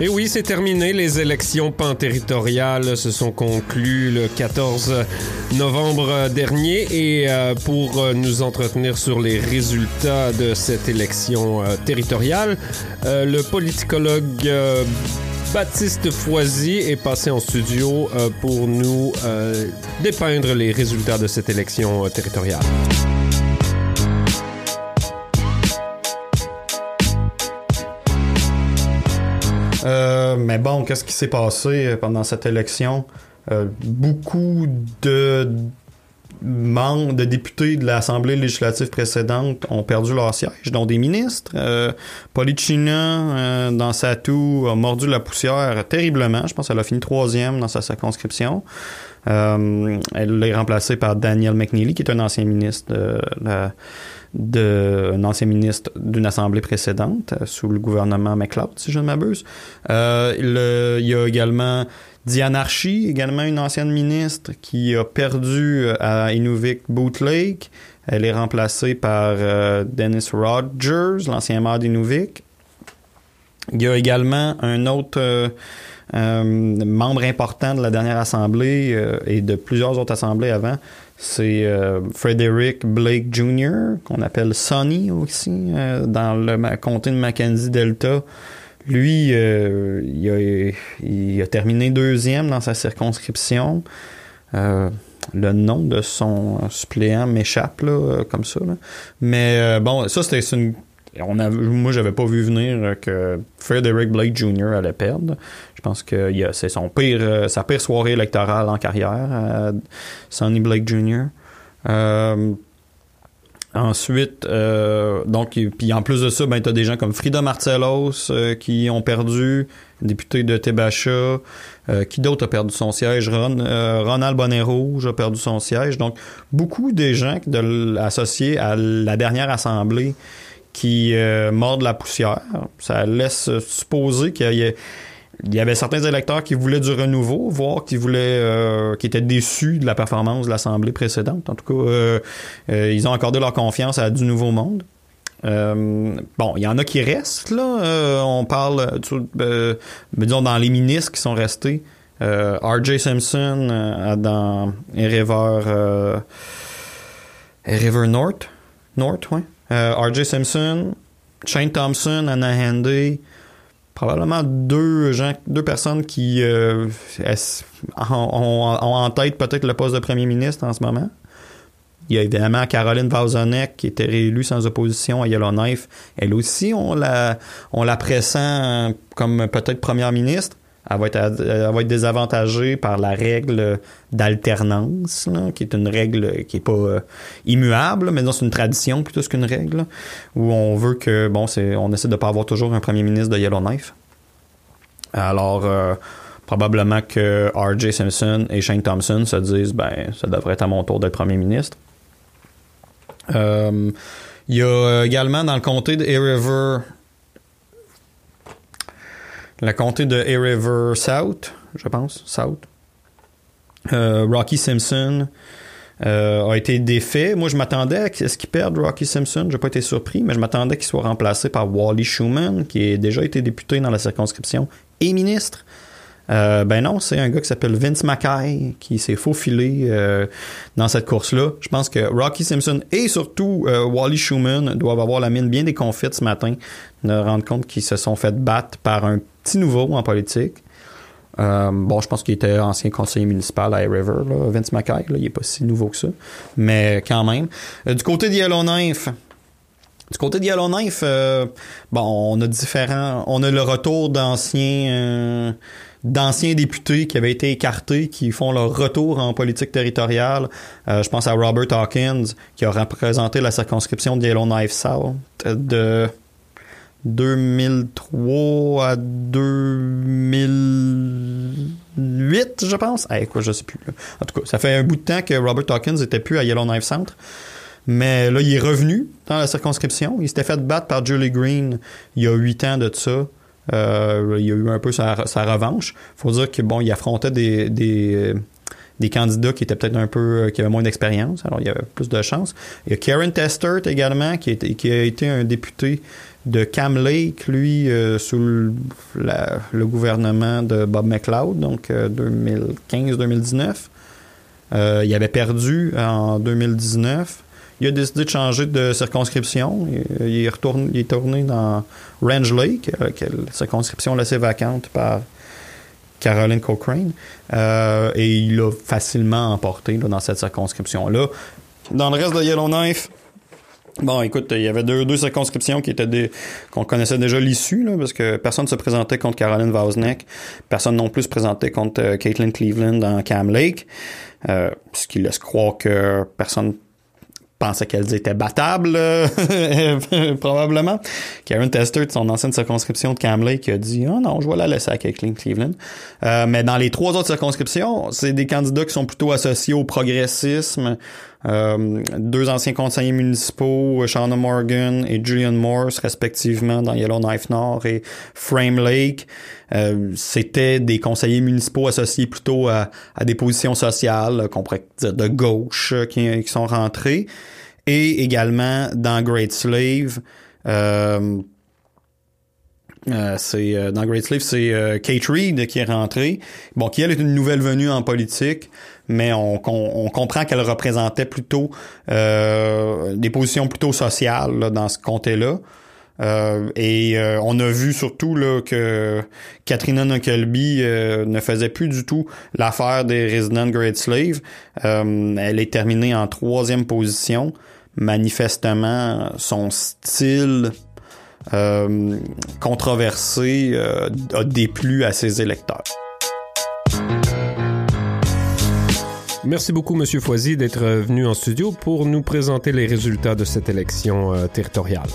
Et oui, c'est terminé. Les élections panterritoriales se sont conclues le 14 novembre dernier. Et euh, pour euh, nous entretenir sur les résultats de cette élection euh, territoriale, le politicologue Baptiste Foisy est passé en studio pour nous dépeindre les résultats de cette élection territoriale. Mais bon, qu'est-ce qui s'est passé euh, pendant cette élection? Euh, beaucoup de membres, de députés de l'Assemblée législative précédente ont perdu leur siège, dont des ministres. Euh, Policina, dans sa toux, a mordu la poussière terriblement. Je pense qu'elle a fini troisième dans sa circonscription. Elle est remplacée par Daniel McNeely, qui est un ancien ministre ministre d'une assemblée précédente euh, sous le gouvernement McLeod, si je ne m'abuse. Euh, il y a également Diane Archie, également une ancienne ministre qui a perdu euh, à Inuvik Boot Lake. Elle est remplacée par Dennis Rogers, l'ancien maire d'Inuvik. Il y a également un autre membre important de la dernière assemblée et de plusieurs autres assemblées avant, c'est euh, Frederick Blake Jr., qu'on appelle Sonny aussi, euh, dans le comté de Mackenzie Delta. Lui, euh, il, a, terminé deuxième dans sa circonscription. le nom de son suppléant m'échappe, là, comme ça. Mais bon, ça, c'était une on a, moi, j'avais pas vu venir que Frederick Blake Jr. allait perdre. Je pense que c'est son pire, euh, sa pire soirée électorale en carrière, euh, Sonny Blake Jr. Euh, ensuite, donc, puis en plus de ça, ben, tu as des gens comme Frida Marcellos qui ont perdu, député de Tebacha. qui d'autre a perdu son siège? Ronald Bonnet a perdu son siège. Donc, beaucoup des gens associés à la dernière assemblée qui euh, mordent la poussière. Ça laisse supposer qu'il y, avait certains électeurs qui voulaient du renouveau, voire qui voulaient, euh, qui étaient déçus de la performance de l'Assemblée précédente. En tout cas, euh, ils ont accordé leur confiance à du nouveau monde. bon, il y en a qui restent, là. on parle, disons, dans les ministres qui sont restés. R.J. Simpson dans River, River North. North, ouais. Euh, R.J. Simpson, Shane Thompson, Anna Handy, probablement deux gens, deux personnes qui euh, ont, en tête peut-être le poste de premier ministre en ce moment. Il y a évidemment Caroline Vauzonek qui était réélue sans opposition à Yellowknife. Elle aussi, on la, on la pressent comme peut-être première ministre elle va, être, désavantagée par la règle d'alternance, qui est une règle qui est pas euh, immuable, mais c'est une tradition plutôt qu'une règle, où on veut que, bon, c'est, on essaie de pas avoir toujours un premier ministre de Yellowknife. Alors, euh, probablement que R.J. Simpson et Shane Thompson se disent, ben, ça devrait être à mon tour d'être premier ministre. Euh, il y a également dans le comté de River la comté de A River South, je pense, South. Euh, Rocky Simpson euh, a été défait. Moi, je m'attendais à ce qu'il perde Rocky Simpson. J'ai pas été surpris, mais je m'attendais qu'il soit remplacé par Wally Schumann, qui a déjà été député dans la circonscription et ministre. Euh, ben non, c'est un gars qui s'appelle Vince Mackay qui s'est faufilé dans cette course-là. Je pense que Rocky Simpson et surtout Wally Schumann doivent avoir la mine bien déconfite ce matin, de rendre compte qu'ils se sont fait battre par un petit nouveau en politique. bon, je pense qu'il était ancien conseiller municipal à River, Vince Mackay, là, il est pas si nouveau que ça, mais quand même. du côté de Yellowknife, du côté de Yellowknife, bon, on a différents, on a le retour d'anciens d'anciens députés qui avaient été écartés, qui font leur retour en politique territoriale. Euh, je pense à Robert Hawkins, qui a représenté la circonscription de Yellowknife South de 2003 à 2008, je pense. Eh, quoi, je sais plus. En tout cas, ça fait un bout de temps que Robert Hawkins était plus à Yellowknife Centre. Mais là, il est revenu dans la circonscription. Il s'était fait battre par Julie Green il y a huit ans de ça. Euh, il a eu un peu sa, revanche. faut dire que bon, il affrontait des, des, candidats qui étaient peut-être un peu qui avaient moins d'expérience, alors il y avait plus de chance. Il y a Karen Testert également, qui, qui a été un député de Cam Lake, lui, sous le, gouvernement de Bob McLeod, donc 2015-2019. il avait perdu en 2019 il a décidé de changer de circonscription. Il, est, retourné, dans Range Lake, euh, une circonscription laissée vacante par Caroline Cochrane. Euh, et il a facilement emporté dans cette circonscription-là. Dans le reste de Yellowknife, Bon, écoute, il y avait deux, deux circonscriptions qui étaient des qu'on connaissait déjà l'issue, parce que personne ne se présentait contre Caroline Wozniak, personne non plus se présentait contre euh, Caitlin Cleveland dans Cam Lake, ce qui laisse croire que personne pensait qu'elles étaient battables, probablement. Karen Tester, de son ancienne circonscription de Camley, qui a dit « Oh non, je vais la laisser à Caitlin Cleveland. Euh, mais dans les trois autres circonscriptions, c'est des candidats qui sont plutôt associés au progressisme. Euh, deux anciens conseillers municipaux, Shauna Morgan et Julian Morse, respectivement, dans Yellowknife Nord et Frame Lake. Euh, c'était des conseillers municipaux associés plutôt à, des positions sociales, qu'on pourrait dire de gauche, qui, qui sont rentrés et également dans Great Slave. Euh, euh, c'est euh, dans Great Slave, c'est Kate Reed qui est rentrée. Bon, qui elle est une nouvelle venue en politique, mais on, comprend qu'elle représentait plutôt des positions plutôt sociales dans ce comté-là. et on a vu surtout là, que Katrina Nuckelby ne faisait plus du tout l'affaire des résidents de Great Slave. elle est terminée en troisième position manifestement son style euh, controversé euh, a déplu à ses électeurs. Merci beaucoup, Monsieur Foisy, d'être venu en studio pour nous présenter les résultats de cette élection euh, territoriale.